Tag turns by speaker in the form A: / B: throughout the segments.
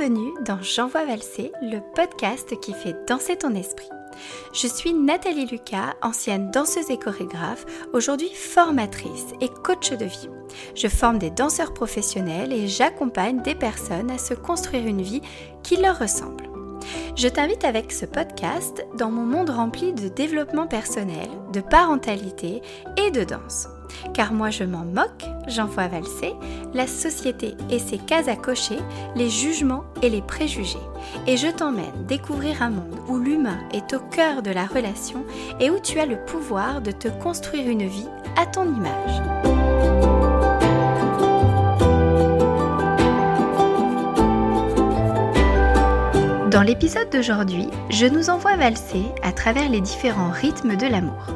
A: Bienvenue dans J'envoie valser, le podcast qui fait danser ton esprit. Je suis Nathalie Lucas, ancienne danseuse et chorégraphe, aujourd'hui formatrice et coach de vie. Je forme des danseurs professionnels et j'accompagne des personnes à se construire une vie qui leur ressemble. Je t'invite avec ce podcast dans mon monde rempli de développement personnel, de parentalité et de danse. Car moi je m'en moque, j'envoie valser, la société et ses cases à cocher, les jugements et les préjugés. Et je t'emmène découvrir un monde où l'humain est au cœur de la relation et où tu as le pouvoir de te construire une vie à ton image. Dans l'épisode d'aujourd'hui, je nous envoie valser à travers les différents rythmes de l'amour.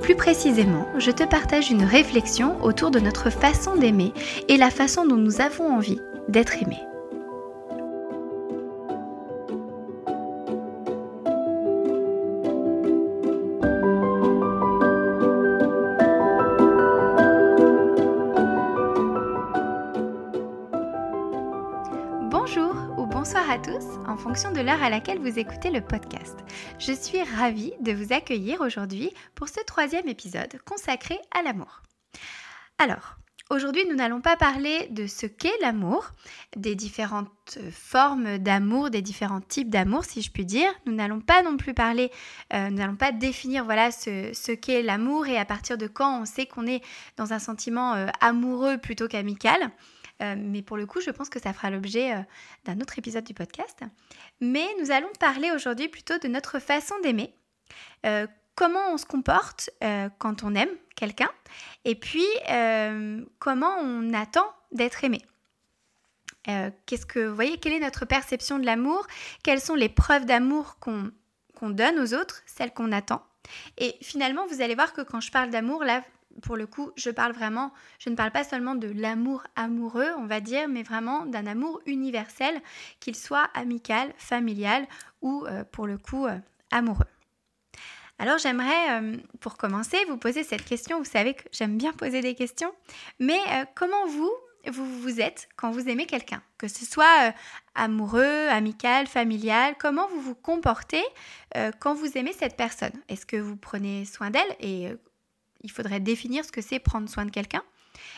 A: Plus précisément, je te partage une réflexion autour de notre façon d'aimer et la façon dont nous avons envie d'être aimés. En fonction de l'heure à laquelle vous écoutez le podcast. Je suis ravie de vous accueillir aujourd'hui pour ce troisième épisode consacré à l'amour. Alors, Aujourd'hui, nous n'allons pas parler de ce qu'est l'amour, des différentes formes d'amour, des différents types d'amour, si je puis dire. Nous n'allons pas non plus parler, euh, nous n'allons pas définir voilà ce, ce qu'est l'amour et à partir de quand on sait qu'on est dans un sentiment euh, amoureux plutôt qu'amical. Euh, mais pour le coup, je pense que ça fera l'objet euh, d'un autre épisode du podcast. Mais nous allons parler aujourd'hui plutôt de notre façon d'aimer. Euh, comment on se comporte quand on aime quelqu'un et puis comment on attend d'être aimé. Qu'est-ce que vous voyez Quelle est notre perception de l'amour? Quelles sont les preuves d'amour qu'on donne aux autres, celles qu'on attend? Et finalement, vous allez voir que quand je parle d'amour, là, pour le coup, je parle vraiment, je ne parle pas seulement de l'amour amoureux, on va dire, mais vraiment d'un amour universel, qu'il soit amical, familial ou euh, pour le coup euh, amoureux. Alors j'aimerais, euh, pour commencer, vous poser cette question. Vous savez que j'aime bien poser des questions, mais comment vous, vous, êtes quand vous aimez quelqu'un? Que ce soit amoureux, amical, familial, comment vous vous comportez quand vous aimez cette personne? Est-ce que vous prenez soin d'elle? Et il faudrait définir ce que c'est prendre soin de quelqu'un.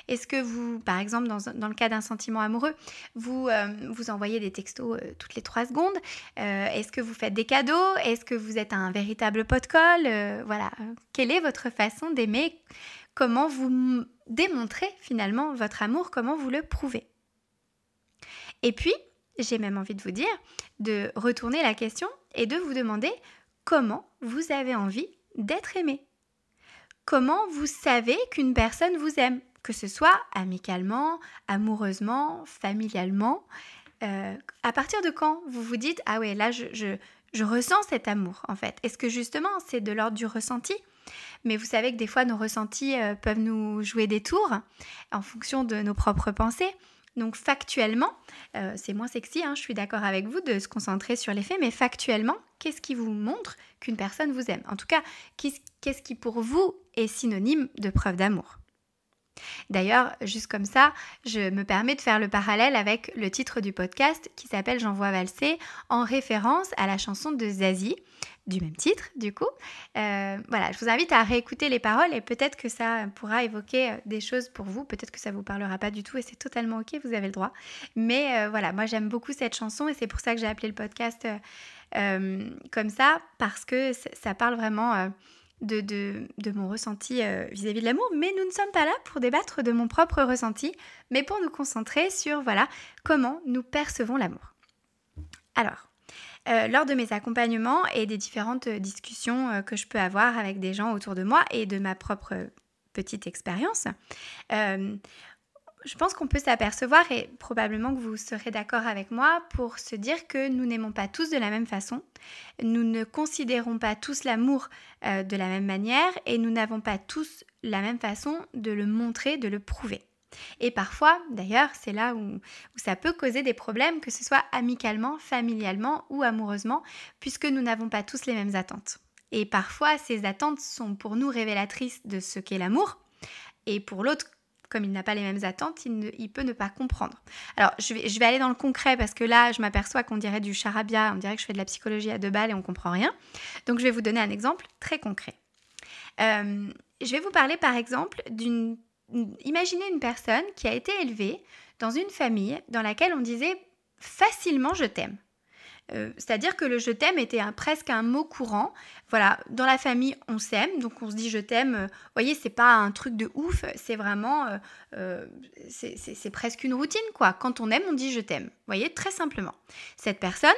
A: Est-ce que vous, par exemple, dans, le cas d'un sentiment amoureux, vous, euh, vous envoyez des textos euh, toutes les trois secondes euh, Est-ce que vous faites des cadeaux Est-ce que vous êtes un véritable pot de colle Voilà. Quelle est votre façon d'aimer Comment vous démontrez finalement votre amour Comment vous le prouvez? Et puis, j'ai même envie de vous dire de retourner la question et de vous demander comment vous avez envie d'être aimé comment vous savez qu'une personne vous aime, que ce soit amicalement, amoureusement, familialement. Euh, à partir de quand vous vous dites ah ouais là je, je, ressens cet amour en fait Est-ce que justement c'est de l'ordre du ressenti? Mais vous savez que des fois nos ressentis euh, peuvent nous jouer des tours en fonction de nos propres pensées. Donc factuellement, euh, c'est moins sexy, hein, je suis d'accord avec vous de se concentrer sur les faits, mais factuellement, qu'est-ce qui vous montre qu'une personne vous aime? En tout cas, qu'est-ce qui pour vous est synonyme de preuve d'amour? D'ailleurs, juste comme ça, je me permets de faire le parallèle avec le titre du podcast qui s'appelle J'envoie valser en référence à la chanson de Zazie du même titre du coup. Euh, voilà, je vous invite à réécouter les paroles et peut-être que ça pourra évoquer euh, des choses pour vous, peut-être que ça vous parlera pas du tout et c'est totalement ok, vous avez le droit. Mais euh, voilà, moi j'aime beaucoup cette chanson et c'est pour ça que j'ai appelé le podcast comme ça, parce que ça parle vraiment de, mon ressenti vis-à-vis de l'amour, mais nous ne sommes pas là pour débattre de mon propre ressenti, mais pour nous concentrer sur voilà comment nous percevons l'amour. Alors, euh, lors de mes accompagnements et des différentes discussions euh, que je peux avoir avec des gens autour de moi et de ma propre petite expérience, euh, je pense qu'on peut s'apercevoir, et probablement que vous serez d'accord avec moi, pour se dire que nous n'aimons pas tous de la même façon, nous ne considérons pas tous l'amour de la même manière, et nous n'avons pas tous la même façon de le montrer, de le prouver. Et parfois, d'ailleurs, c'est là où, ça peut causer des problèmes, que ce soit amicalement, familialement ou amoureusement, puisque nous n'avons pas tous les mêmes attentes. Et parfois, ces attentes sont pour nous révélatrices de ce qu'est l'amour, et pour l'autre, comme il n'a pas les mêmes attentes, il, peut ne pas comprendre. Alors, je vais, aller dans le concret parce que là, je m'aperçois qu'on dirait du charabia, on dirait que je fais de la psychologie à deux balles et on comprend rien. Donc, je vais vous donner un exemple très concret. Euh, je vais vous parler par exemple d'une... Imaginez une personne qui a été élevée dans une famille dans laquelle on disait facilement je t'aime. Euh, c'est-à-dire que le je t'aime était presque un mot courant. Voilà, dans la famille, on s'aime, donc on se dit je t'aime. Vous voyez, c'est pas un truc de ouf, c'est vraiment, euh, euh, c'est presque une routine quoi. Quand on aime, on dit je t'aime. Vous voyez, très simplement. Cette personne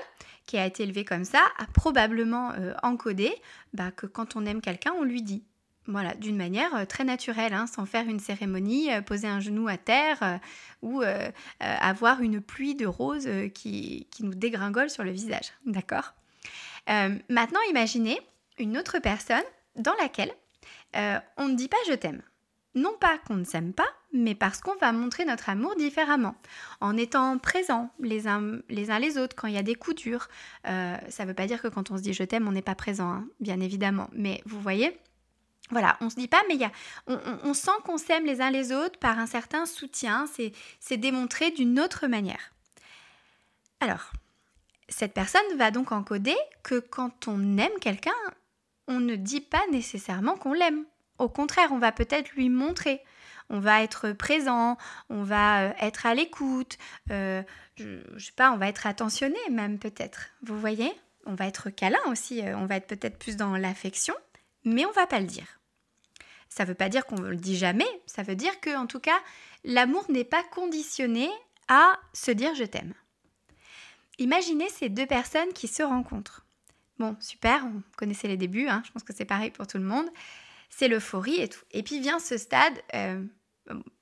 A: qui a été élevée comme ça a probablement encodé bah, que quand on aime quelqu'un, on lui dit. Voilà, d'une manière euh, très naturelle, hein, sans faire une cérémonie, euh, poser un genou à terre euh, ou avoir une pluie de roses qui, nous dégringole sur le visage. D'accord? Maintenant, imaginez une autre personne dans laquelle on ne dit pas je t'aime. Non pas qu'on ne s'aime pas, mais parce qu'on va montrer notre amour différemment, en étant présents les uns les, uns les autres quand il y a des coups durs. ça ne veut pas dire que quand on se dit je t'aime, on n'est pas présent, hein, bien évidemment. Mais vous voyez, voilà, on se dit pas, mais y a, on, sent qu'on s'aime les uns les autres par un certain soutien, c'est démontré d'une autre manière. Alors, cette personne va donc encoder que quand on aime quelqu'un, on ne dit pas nécessairement qu'on l'aime. Au contraire, on va peut-être lui montrer. On va être présent, on va euh, être à l'écoute, euh, je, je sais pas, on va être attentionné même peut-être. Vous voyez? On va être câlin aussi, euh, on va être peut-être plus dans l'affection, mais on va pas le dire. Ça ne veut pas dire qu'on ne le dit jamais, ça veut dire que, en tout cas, l'amour n'est pas conditionné à se dire je t'aime. Imaginez ces deux personnes qui se rencontrent. Bon, super, on connaissait les débuts, hein, je pense que c'est pareil pour tout le monde. C'est l'euphorie et tout. Et puis vient ce stade, euh,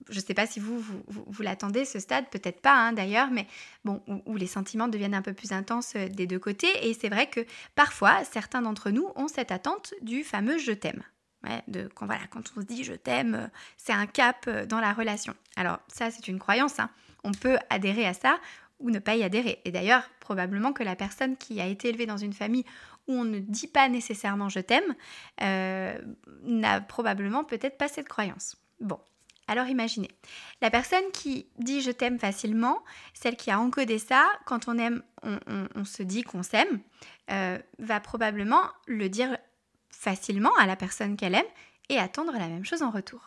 A: je ne sais pas si vous, vous, l'attendez, ce stade, peut-être pas hein, d'ailleurs, mais bon, où, les sentiments deviennent un peu plus intenses euh, des deux côtés. Et c'est vrai que parfois, certains d'entre nous ont cette attente du fameux je t'aime quand on se dit je t'aime, euh, c'est un cap euh, dans la relation. Alors ça, c'est une croyance. Hein. On peut adhérer à ça ou ne pas y adhérer. Et d'ailleurs, probablement que la personne qui a été élevée dans une famille où on ne dit pas nécessairement je t'aime, euh, n'a probablement peut-être pas cette croyance. Bon, alors imaginez, la personne qui dit je t'aime facilement, celle qui a encodé ça, quand on aime, on, se dit qu'on s'aime, va probablement le dire facilement à la personne qu'elle aime et attendre la même chose en retour.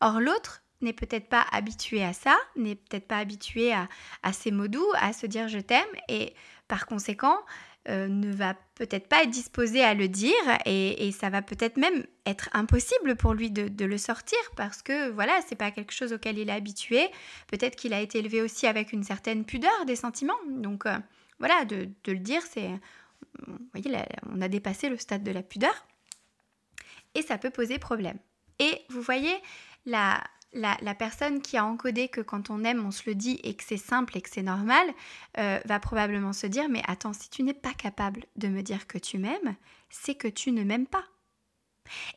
A: Or l'autre n'est peut-être pas habitué à ça, n'est peut-être pas habitué à, ces mots doux, à se dire je t'aime et par conséquent euh, ne va peut-être pas être disposé à le dire et, ça va peut-être même être impossible pour lui de, le sortir parce que voilà, c'est pas quelque chose auquel il est habitué. Peut-être qu'il a été élevé aussi avec une certaine pudeur des sentiments. Donc euh, voilà, de, le dire, c'est vous voyez, on a dépassé le stade de la pudeur et ça peut poser problème. Et vous voyez, la, la, personne qui a encodé que quand on aime, on se le dit et que c'est simple et que c'est normal, euh, va probablement se dire, mais attends, si tu n'es pas capable de me dire que tu m'aimes, c'est que tu ne m'aimes pas.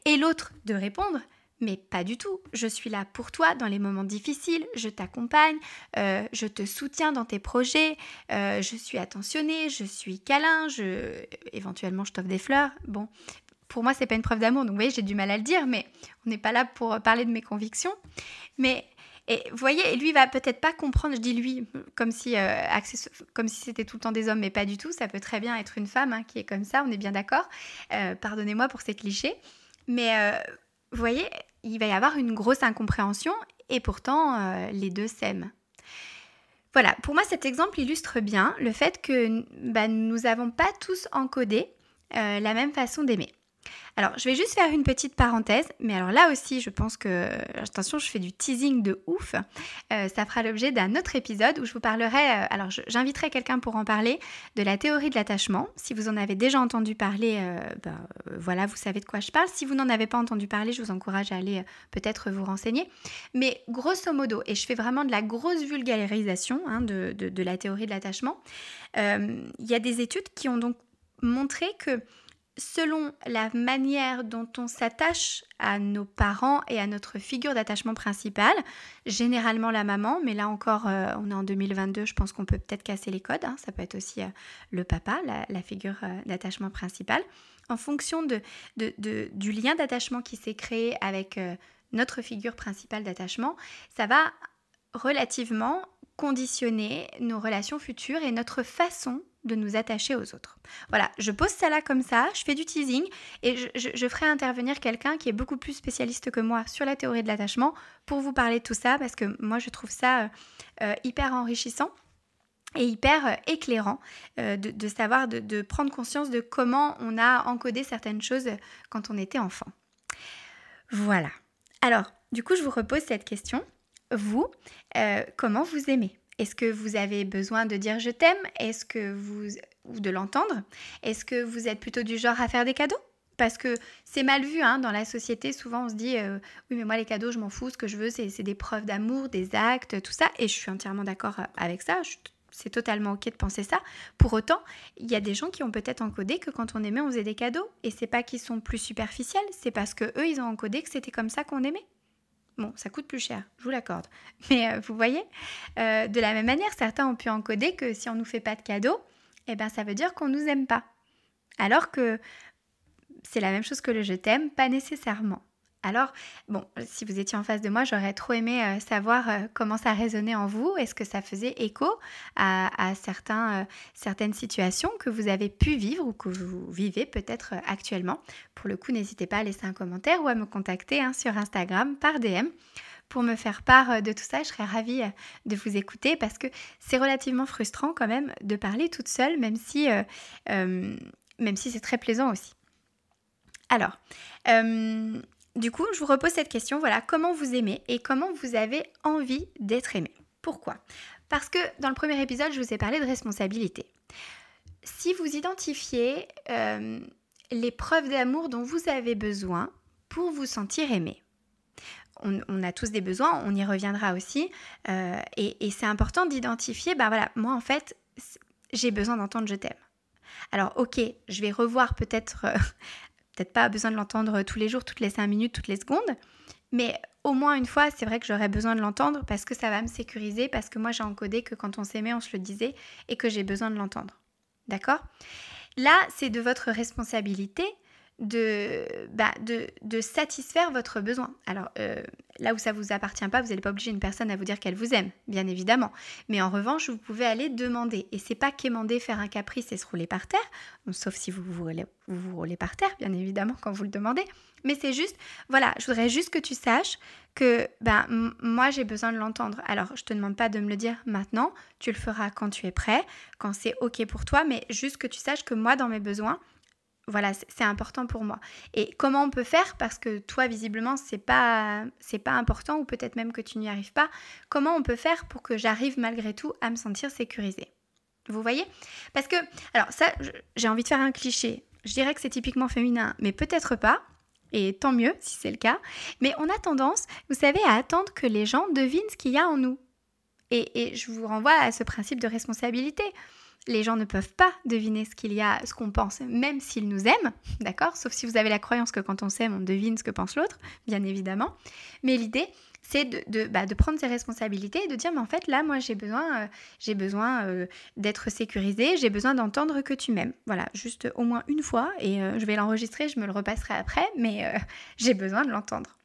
A: Et l'autre de répondre, mais pas du tout. Je suis là pour toi dans les moments difficiles, je t'accompagne, euh, je te soutiens dans tes projets, euh, je suis attentionnée, je suis câlin, je... éventuellement je t'offre des fleurs. Bon, pour moi, c'est pas une preuve d'amour, donc vous voyez, j'ai du mal à le dire, mais on n'est pas là pour parler de mes convictions. Mais et vous voyez, lui va peut-être pas comprendre, je dis lui, comme si, euh, comme si c'était tout le temps des hommes, mais pas du tout. Ça peut très bien être une femme hein, qui est comme ça, on est bien d'accord. Pardonnez-moi pour ces clichés. Mais vous voyez, il va y avoir une grosse incompréhension et pourtant euh, les deux s'aiment. Voilà, pour moi cet exemple illustre bien le fait que bah, nous n'avons pas tous encodé euh, la même façon d'aimer. Alors, je vais juste faire une petite parenthèse, mais alors là aussi, je pense que, attention, je fais du teasing de ouf. Euh, ça fera l'objet d'un autre épisode où je vous parlerai, euh, alors j'inviterai quelqu'un pour en parler, de la théorie de l'attachement. Si vous en avez déjà entendu parler, euh, ben, voilà, vous savez de quoi je parle. Si vous n'en avez pas entendu parler, je vous encourage à aller peut-être vous renseigner. Mais grosso modo, et je fais vraiment de la grosse vulgarisation hein, de, de, la théorie de l'attachement, il y a des études qui ont donc montré que selon la manière dont on s'attache à nos parents et à notre figure d'attachement principale, généralement la maman, mais là encore, euh, on est en 2022, je pense qu'on peut peut-être casser les codes, hein. ça peut être aussi euh, le papa, la, figure euh, d'attachement principale, en fonction du lien d'attachement qui s'est créé avec notre figure principale d'attachement, ça va relativement conditionner nos relations futures et notre façon de nous attacher aux autres. Voilà, je pose ça là comme ça, je fais du teasing et je, ferai intervenir quelqu'un qui est beaucoup plus spécialiste que moi sur la théorie de l'attachement pour vous parler de tout ça parce que moi je trouve ça euh, euh, hyper enrichissant et hyper euh, éclairant de, savoir, de, prendre conscience de comment on a encodé certaines choses quand on était enfant. Voilà. Alors, du coup, je vous repose cette question. Vous, comment vous aimez? Est-ce que vous avez besoin de dire je t'aime Est-ce que vous ou de l'entendre? Est-ce que vous êtes plutôt du genre à faire des cadeaux? Parce que c'est mal vu hein, dans la société. Souvent, on se dit euh, oui, mais moi, les cadeaux, je m'en fous. Ce que je veux, c'est des preuves d'amour, des actes, tout ça. Et je suis entièrement d'accord euh, avec ça. C'est totalement ok de penser ça. Pour autant, il y a des gens qui ont peut-être encodé que quand on aimait, on faisait des cadeaux. Et c'est pas qu'ils sont plus superficiels, c'est parce que eux, ils ont encodé que c'était comme ça qu'on aimait. Bon, ça coûte plus cher, je vous l'accorde. Mais euh, vous voyez, euh, de la même manière, certains ont pu encoder que si on ne nous fait pas de cadeaux, eh ben, ça veut dire qu'on ne nous aime pas. Alors que c'est la même chose que le je t'aime, pas nécessairement. Alors, bon, si vous étiez en face de moi, j'aurais trop aimé euh, savoir euh, comment ça résonnait en vous. Est-ce que ça faisait écho à, certains, euh, certaines situations que vous avez pu vivre ou que vous vivez peut-être actuellement? Pour le coup, n'hésitez pas à laisser un commentaire ou à me contacter hein, sur Instagram par DM pour me faire part de tout ça. Je serais ravie de vous écouter parce que c'est relativement frustrant quand même de parler toute seule, même si, même si c'est très plaisant aussi. Alors, du coup, je vous repose cette question, voilà, comment vous aimez et comment vous avez envie d'être aimé Pourquoi? Parce que dans le premier épisode, je vous ai parlé de responsabilité. Si vous identifiez euh, les preuves d'amour dont vous avez besoin pour vous sentir aimé, on, a tous des besoins, on y reviendra aussi, euh, et, c'est important d'identifier, ben voilà, moi en fait, j'ai besoin d'entendre je t'aime. Alors ok, je vais revoir peut-être euh, peut-être pas besoin de l'entendre tous les jours, toutes les cinq minutes, toutes les secondes, mais au moins une fois, c'est vrai que j'aurais besoin de l'entendre parce que ça va me sécuriser, parce que moi j'ai encodé que quand on s'aimait, on se le disait et que j'ai besoin de l'entendre. D'accord? Là, c'est de votre responsabilité de, bah, de, de, satisfaire votre besoin. Alors euh, là où ça vous appartient pas, vous n'allez pas obliger une personne à vous dire qu'elle vous aime, bien évidemment. Mais en revanche, vous pouvez aller demander. Et c'est pas quémander, faire un caprice et se rouler par terre, sauf si vous vous roulez, vous vous roulez par terre, bien évidemment, quand vous le demandez. Mais c'est juste, voilà, je voudrais juste que tu saches que ben, moi j'ai besoin de l'entendre. Alors je te demande pas de me le dire maintenant, tu le feras quand tu es prêt, quand c'est ok pour toi, mais juste que tu saches que moi dans mes besoins, voilà, c'est important pour moi. Et comment on peut faire? Parce que toi, visiblement, c'est pas, c'est pas important, ou peut-être même que tu n'y arrives pas. Comment on peut faire pour que j'arrive malgré tout à me sentir sécurisée? Vous voyez? Parce que, alors ça, j'ai envie de faire un cliché. Je dirais que c'est typiquement féminin, mais peut-être pas. Et tant mieux si c'est le cas. Mais on a tendance, vous savez, à attendre que les gens devinent ce qu'il y a en nous. Et, et je vous renvoie à ce principe de responsabilité les gens ne peuvent pas deviner ce qu'il y a, ce qu'on pense, même s'ils nous aiment, d'accord? Sauf si vous avez la croyance que quand on s'aime, on devine ce que pense l'autre, bien évidemment. Mais l'idée, c'est de, bah, prendre ses responsabilités et de dire, mais en fait, là, moi, j'ai besoin, euh, j'ai besoin euh, d'être sécurisée, j'ai besoin d'entendre que tu m'aimes. Voilà, juste au moins une fois, et euh, je vais l'enregistrer, je me le repasserai après, mais j'ai besoin de l'entendre.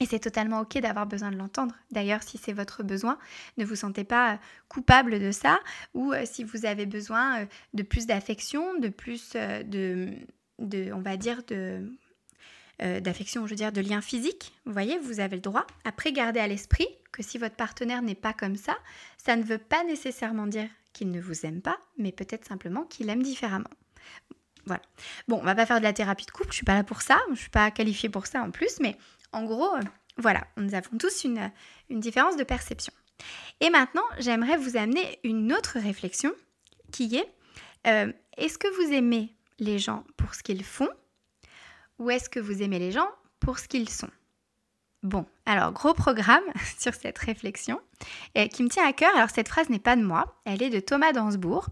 A: Et c'est totalement ok d'avoir besoin de l'entendre. D'ailleurs, si c'est votre besoin, ne vous sentez pas euh, coupable de ça. Ou euh, si vous avez besoin euh, de plus d'affection, de plus de, de, on va dire, de d'affection, je veux dire, de lien physique. Vous voyez, vous avez le droit. Après, gardez à l'esprit que si votre partenaire n'est pas comme ça, ça ne veut pas nécessairement dire qu'il ne vous aime pas, mais peut-être simplement qu'il aime différemment. Voilà. Bon, on va pas faire de la thérapie de couple, je suis pas là pour ça, je suis pas qualifiée pour ça en plus, mais en gros, euh, voilà, nous avons tous une, différence de perception. Et maintenant, j'aimerais vous amener une autre réflexion qui est, euh, est-ce que vous aimez les gens pour ce qu'ils font ou est-ce que vous aimez les gens pour ce qu'ils sont? Bon, alors gros programme sur cette réflexion qui me tient à cœur. Alors cette phrase n'est pas de moi, elle est de Thomas Dansbourg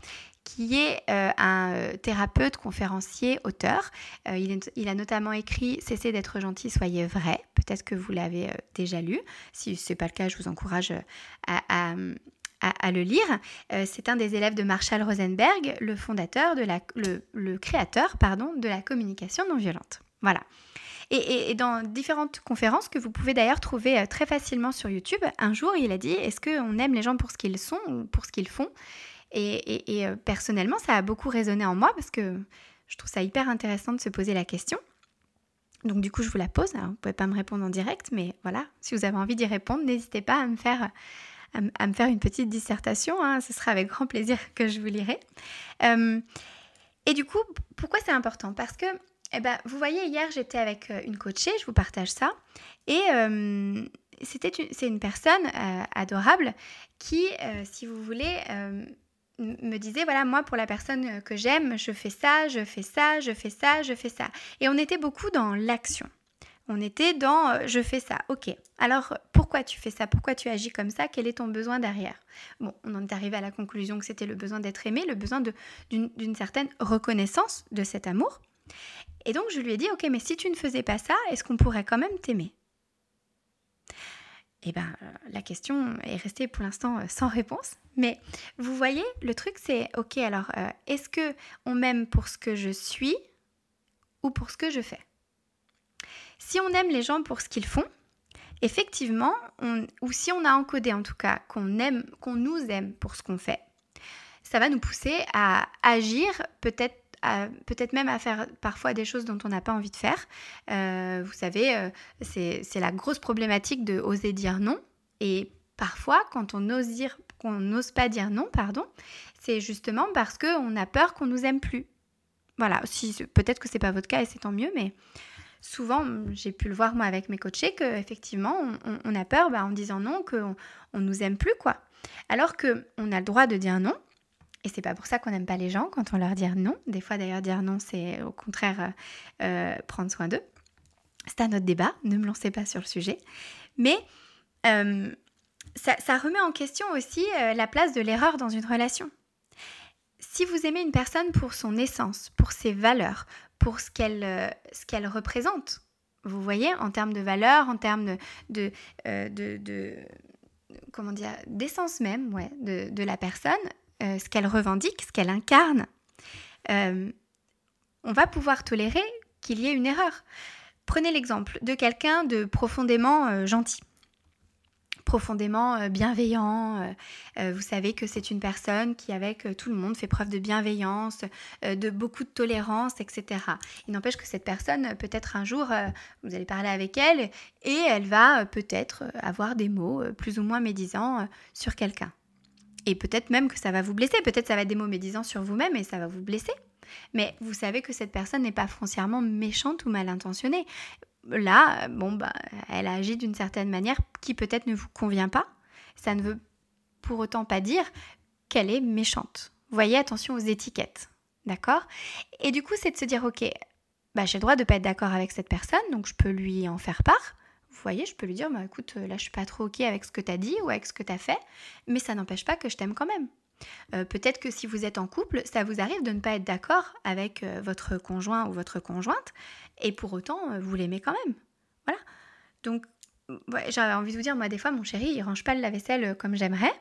A: qui est euh, un euh, thérapeute, conférencier, auteur. Euh, il, a notamment écrit Cessez d'être gentil, soyez vrai. Peut-être que vous l'avez déjà lu. Si ce n'est pas le cas, je vous encourage à, le lire. C'est un des élèves de Marshall Rosenberg, le fondateur, le, créateur pardon, de la communication non violente. Voilà. Et, dans différentes conférences que vous pouvez d'ailleurs trouver très facilement sur YouTube, un jour il a dit est-ce qu'on aime les gens pour ce qu'ils sont ou pour ce qu'ils font? Et, et personnellement, ça a beaucoup résonné en moi parce que je trouve ça hyper intéressant de se poser la question. Donc du coup, je vous la pose. vous ne pouvez pas me répondre en direct, mais voilà, si vous avez envie d'y répondre, n'hésitez pas à me faire, à, me faire une petite dissertation. Hein. ce sera avec grand plaisir que je vous lirai. Euh, et du coup, pourquoi c'est important? Parce que, eh ben, vous voyez, hier, j'étais avec euh, une coachée, je vous partage ça, et euh, c'est une personne adorable qui, si vous voulez, me disait, voilà, moi, pour la personne que j'aime, je fais ça, je fais ça, je fais ça, je fais ça. Et on était beaucoup dans l'action. On était dans euh, je fais ça, ok. Alors pourquoi tu fais ça? Pourquoi tu agis comme ça? Quel est ton besoin derrière? Bon, on en est arrivé à la conclusion que c'était le besoin d'être aimé, le besoin d'une certaine reconnaissance de cet amour. Et donc je lui ai dit, ok, mais si tu ne faisais pas ça, est-ce qu'on pourrait quand même t'aimer? Eh bien, euh, la question est restée pour l'instant euh, sans réponse. Mais vous voyez, le truc c'est, ok, alors, est-ce que on m'aime pour ce que je suis ou pour ce que je fais? Si on aime les gens pour ce qu'ils font, effectivement, ou si on a encodé en tout cas qu'on aime, qu'on nous aime pour ce qu'on fait, ça va nous pousser à agir peut-être peut-être même à faire parfois des choses dont on n'a pas envie de faire. Euh, vous savez, euh, c'est la grosse problématique de oser dire non. Et parfois, quand on ose n'ose pas dire non, pardon, c'est justement parce qu'on a peur qu'on nous aime plus. Voilà, peut-être que c'est pas votre cas et c'est tant mieux, mais souvent, j'ai pu le voir moi avec mes coachés, qu'effectivement, on, on, a peur bah, en disant non, qu'on on nous aime plus, quoi. Alors qu'on a le droit de dire non, et c'est pas pour ça qu'on n'aime pas les gens quand on leur dit non. Des fois d'ailleurs dire non, c'est au contraire euh, euh, prendre soin d'eux. C'est un autre débat, ne me lancez pas sur le sujet. Mais euh, ça, remet en question aussi la place de l'erreur dans une relation. Si vous aimez une personne pour son essence, pour ses valeurs, pour ce qu'elle qu'elle représente. Vous voyez, en termes de valeur, en termes de, de, euh, comment dire, d'essence même ouais, de, de, la personne, euh, ce qu'elle revendique, ce qu'elle incarne, on va pouvoir tolérer qu'il y ait une erreur. Prenez l'exemple de quelqu'un de profondément gentil profondément euh, bienveillant. Euh, euh, vous savez que c'est une personne qui, avec tout le monde, fait preuve de bienveillance, de beaucoup de tolérance, etc. Il n'empêche que cette personne, peut-être un jour, vous allez parler avec elle et elle va peut-être avoir des mots plus ou moins médisants sur quelqu'un. Et peut-être même que ça va vous blesser, peut-être ça va être des mots médisants sur vous-même et ça va vous blesser. Mais vous savez que cette personne n'est pas foncièrement méchante ou mal intentionnée là, bon, bah, elle agit d'une certaine manière qui peut-être ne vous convient pas. Ça ne veut pour autant pas dire qu'elle est méchante. Voyez, attention aux étiquettes. D'accord? Et du coup, c'est de se dire, ok, bah, j'ai le droit de ne pas être d'accord avec cette personne, donc je peux lui en faire part. Vous voyez, je peux lui dire, bah, écoute, là, je suis pas trop ok avec ce que tu as dit ou avec ce que tu as fait, mais ça n'empêche pas que je t'aime quand même. Euh, peut-être que si vous êtes en couple, ça vous arrive de ne pas être d'accord avec euh, votre conjoint ou votre conjointe, et pour autant, euh, vous l'aimez quand même. Voilà. Donc, j'avais envie de vous dire, moi, des fois, mon chéri, il range pas le lave-vaisselle comme j'aimerais,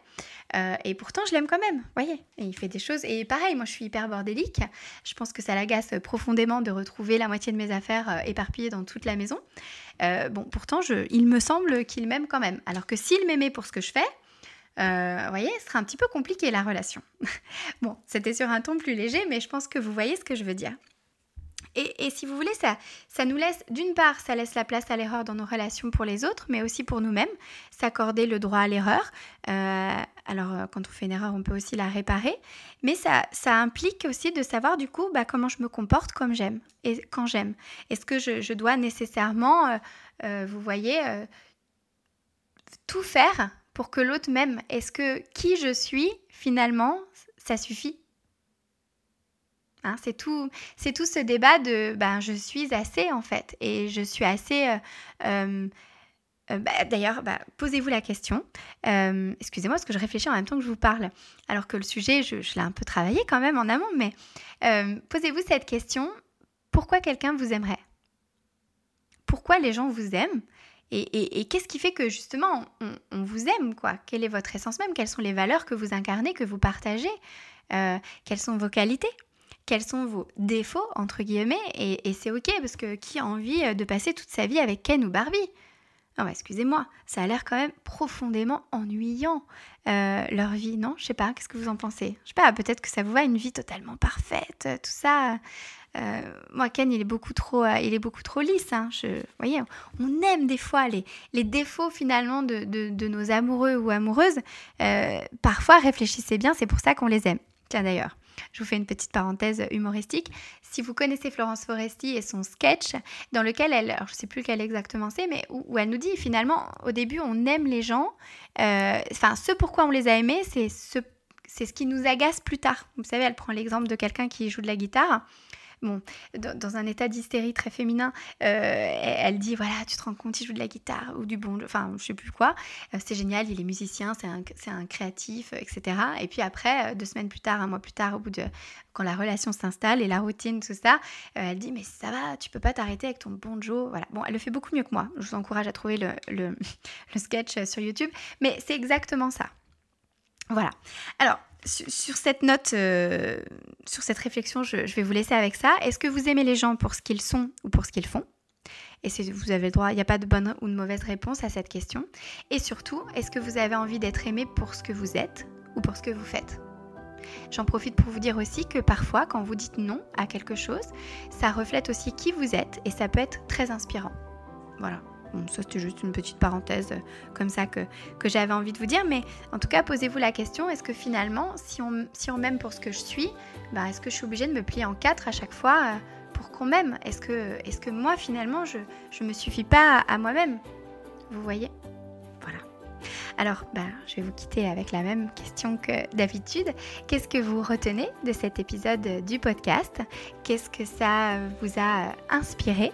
A: et pourtant, je l'aime quand même. Voyez, et il fait des choses. Et pareil, moi, je suis hyper bordélique. Je pense que ça l'agace profondément de retrouver la moitié de mes affaires éparpillées dans toute la maison. bon, pourtant, il me semble qu'il m'aime quand même. Alors que s'il m'aimait pour ce que je fais, euh, vous voyez, ce sera un petit peu compliqué la relation. bon, c'était sur un ton plus léger, mais je pense que vous voyez ce que je veux dire. Et, si vous voulez, ça, nous laisse, d'une part, ça laisse la place à l'erreur dans nos relations pour les autres, mais aussi pour nous-mêmes, s'accorder le droit à l'erreur. Euh, alors, euh, quand on fait une erreur, on peut aussi la réparer, mais ça, implique aussi de savoir, du coup, bah, comment je me comporte comme j'aime et quand j'aime. Est-ce que je, dois nécessairement, vous voyez, tout faire pour que l'autre m'aime? Est-ce que qui je suis, finalement, ça suffit? Hein, c'est tout, ce débat de ben, je suis assez en fait. Et je suis assez. Euh, euh, euh, bah, d'ailleurs, bah, posez-vous la question. excusez-moi parce que je réfléchis en même temps que je vous parle, alors que le sujet, je, l'ai un peu travaillé quand même en amont, mais posez-vous cette question. Pourquoi quelqu'un vous aimerait? Pourquoi les gens vous aiment? Et, qu'est-ce qui fait que justement on, vous aime quoi? Quelle est votre essence même? Quelles sont les valeurs que vous incarnez, que vous partagez? Quelles sont vos qualités? Quels sont vos défauts, entre guillemets, et, c'est ok, parce que qui a envie euh, de passer toute sa vie avec Ken ou Barbie? Non, excusez-moi, ça a l'air quand même profondément ennuyant, euh, leur vie, non? Je sais pas, qu'est-ce que vous en pensez? Je sais pas, peut-être que ça vous va, une vie totalement parfaite, tout ça. Euh, moi, Ken, il est beaucoup trop, il est beaucoup trop lisse. Hein. Vous voyez, on aime des fois les, les défauts finalement de, de, nos amoureux ou amoureuses. parfois, réfléchissez bien, c'est pour ça qu'on les aime. Tiens d'ailleurs, je vous fais une petite parenthèse humoristique. Si vous connaissez Florence Foresti et son sketch, dans lequel elle, alors je ne sais plus lequel exactement c'est, mais où, elle nous dit finalement, au début, on aime les gens, euh, enfin, ce pourquoi on les a aimés, c'est ce, c'est ce qui nous agace plus tard. Vous savez, elle prend l'exemple de quelqu'un qui joue de la guitare bon, dans, un état d'hystérie très féminin, euh, elle dit voilà, tu te rends compte, il joue de la guitare ou du bon, enfin, je sais plus quoi. Euh, c'est génial, il est musicien, c'est un, créatif, etc. Et puis après, euh, deux semaines plus tard, un mois plus tard, au bout de quand la relation s'installe et la routine, tout ça, elle dit mais ça va, tu peux pas t'arrêter avec ton bon Joe. Voilà. Bon, elle le fait beaucoup mieux que moi. Je vous encourage à trouver le, le sketch sur YouTube, mais c'est exactement ça. Voilà. Alors, sur cette note, euh, sur cette réflexion, je, vais vous laisser avec ça. Est-ce que vous aimez les gens pour ce qu'ils sont ou pour ce qu'ils font? Et vous avez le droit, il n'y a pas de bonne ou de mauvaise réponse à cette question. Et surtout, est-ce que vous avez envie d'être aimé pour ce que vous êtes ou pour ce que vous faites? J'en profite pour vous dire aussi que parfois, quand vous dites non à quelque chose, ça reflète aussi qui vous êtes et ça peut être très inspirant. Voilà ça c'était juste une petite parenthèse euh, comme ça que, que j'avais envie de vous dire. Mais en tout cas, posez-vous la question, est-ce que finalement, si on, si on m'aime pour ce que je suis, bah, est-ce que je suis obligée de me plier en quatre à chaque fois euh, pour qu'on m'aime? Est-ce que, est que moi, finalement, je ne me suffis pas à, moi-même? Vous voyez? Voilà. Alors, bah, je vais vous quitter avec la même question que d'habitude. Qu'est-ce que vous retenez de cet épisode du podcast? Qu'est-ce que ça vous a inspiré?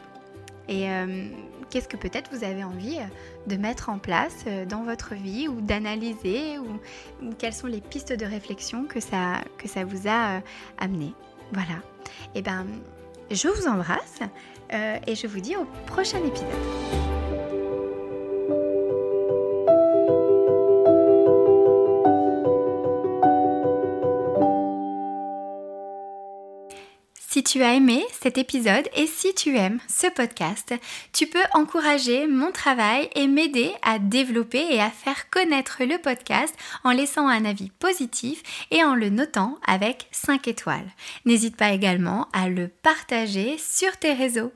A: Et euh, qu'est-ce que peut-être vous avez envie euh, de mettre en place euh, dans votre vie ou d'analyser ou, quelles sont les pistes de réflexion que ça, vous a euh, amené. Voilà. Et eh ben, je vous embrasse et je vous dis au prochain épisode. Si tu as aimé cet épisode et si tu aimes ce podcast, tu peux encourager mon travail et m'aider à développer et à faire connaître le podcast en laissant un avis positif et en le notant avec 5 étoiles. N'hésite pas également à le partager sur tes réseaux